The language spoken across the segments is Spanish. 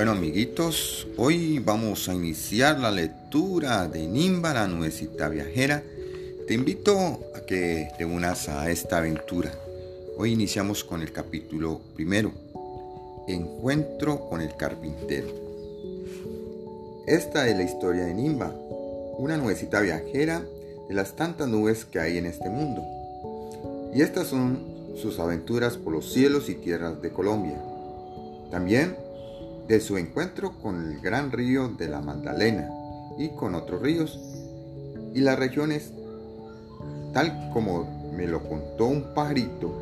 Bueno amiguitos, hoy vamos a iniciar la lectura de Nimba, la nuevecita viajera. Te invito a que te unas a esta aventura. Hoy iniciamos con el capítulo primero, Encuentro con el carpintero. Esta es la historia de Nimba, una nubecita viajera de las tantas nubes que hay en este mundo. Y estas son sus aventuras por los cielos y tierras de Colombia. También de su encuentro con el gran río de la Magdalena y con otros ríos y las regiones, tal como me lo contó un pajarito,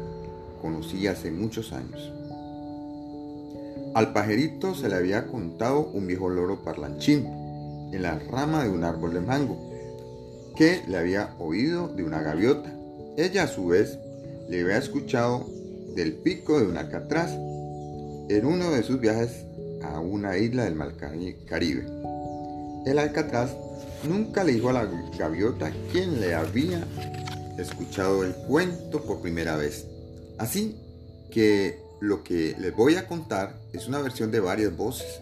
conocí hace muchos años. Al pajarito se le había contado un viejo loro parlanchín en la rama de un árbol de mango, que le había oído de una gaviota. Ella a su vez le había escuchado del pico de un alcatraz en uno de sus viajes a una isla del Mar Caribe. El alcatraz nunca le dijo a la gaviota quién le había escuchado el cuento por primera vez. Así que lo que les voy a contar es una versión de varias voces.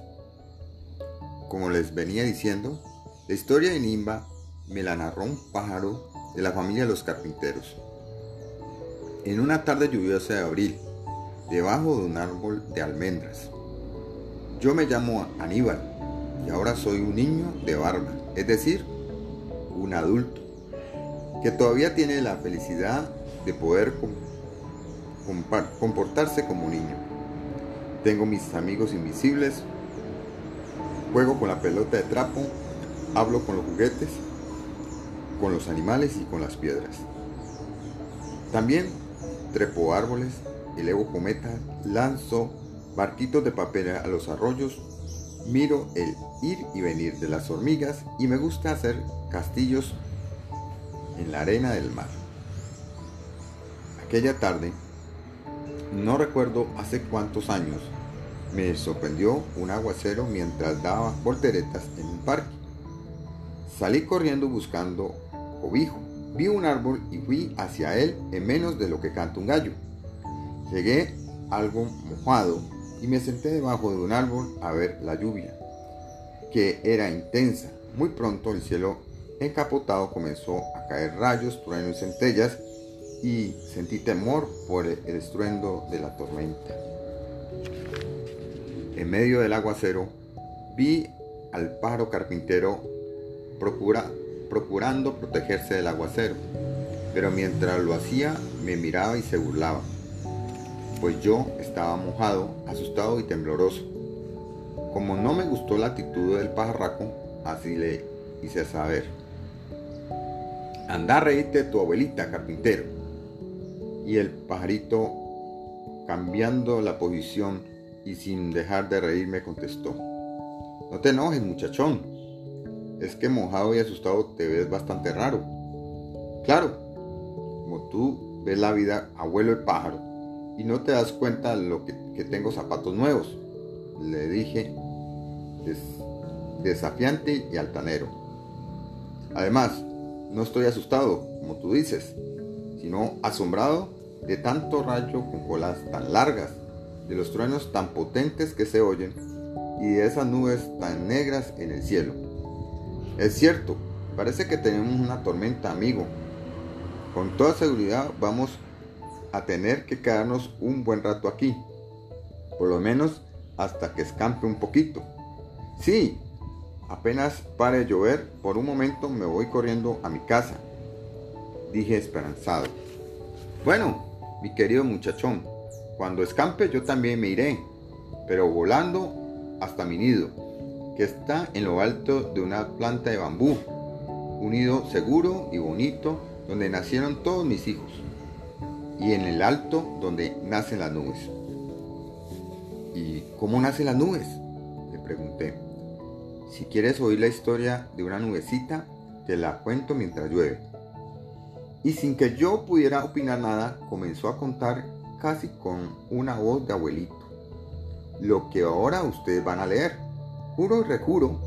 Como les venía diciendo, la historia de Nimba me la narró un pájaro de la familia de los carpinteros. En una tarde lluviosa de abril, debajo de un árbol de almendras, yo me llamo Aníbal y ahora soy un niño de barba, es decir, un adulto, que todavía tiene la felicidad de poder comportarse como niño. Tengo mis amigos invisibles, juego con la pelota de trapo, hablo con los juguetes, con los animales y con las piedras. También trepo árboles, elevo cometas, lanzo barquitos de papel a los arroyos, miro el ir y venir de las hormigas y me gusta hacer castillos en la arena del mar. Aquella tarde, no recuerdo hace cuántos años, me sorprendió un aguacero mientras daba volteretas en un parque. Salí corriendo buscando cobijo. Vi un árbol y fui hacia él en menos de lo que canta un gallo. Llegué algo mojado y me senté debajo de un árbol a ver la lluvia, que era intensa. Muy pronto el cielo encapotado comenzó a caer rayos, truenos y centellas y sentí temor por el estruendo de la tormenta. En medio del aguacero vi al pájaro carpintero procurando protegerse del aguacero, pero mientras lo hacía me miraba y se burlaba pues yo estaba mojado, asustado y tembloroso. Como no me gustó la actitud del pajarraco, así le hice saber. Anda a reírte tu abuelita, carpintero. Y el pajarito, cambiando la posición y sin dejar de reírme, contestó. No te enojes, muchachón. Es que mojado y asustado te ves bastante raro. Claro, como tú ves la vida, abuelo de pájaro y no te das cuenta lo que, tengo zapatos nuevos, le dije desafiante y altanero. Además, no estoy asustado, como tú dices, sino asombrado de tanto rayo con colas tan largas, de los truenos tan potentes que se oyen y de esas nubes tan negras en el cielo. Es cierto, parece que tenemos una tormenta, amigo. Con toda seguridad vamos a tener que quedarnos un buen rato aquí, por lo menos hasta que escampe un poquito. Sí, apenas pare de llover, por un momento me voy corriendo a mi casa, dije esperanzado. Bueno, mi querido muchachón, cuando escampe yo también me iré, pero volando hasta mi nido, que está en lo alto de una planta de bambú, un nido seguro y bonito donde nacieron todos mis hijos y en el alto donde nacen las nubes. ¿Y cómo nacen las nubes? Le pregunté. Si quieres oír la historia de una nubecita, te la cuento mientras llueve. Y sin que yo pudiera opinar nada, comenzó a contar casi con una voz de abuelito. Lo que ahora ustedes van a leer. Juro y rejuro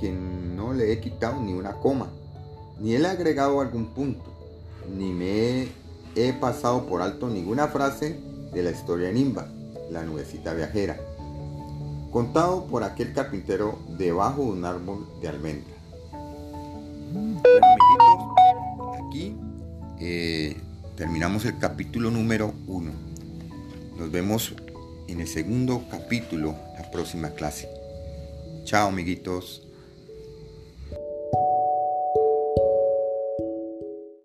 que no le he quitado ni una coma, ni he agregado algún punto, ni me he he pasado por alto ninguna frase de la historia de Nimba, la nubecita viajera. contado por aquel carpintero debajo de un árbol de almendra. Bueno, amiguitos, aquí eh, terminamos el capítulo número uno. Nos vemos en el segundo capítulo, la próxima clase. Chao, amiguitos.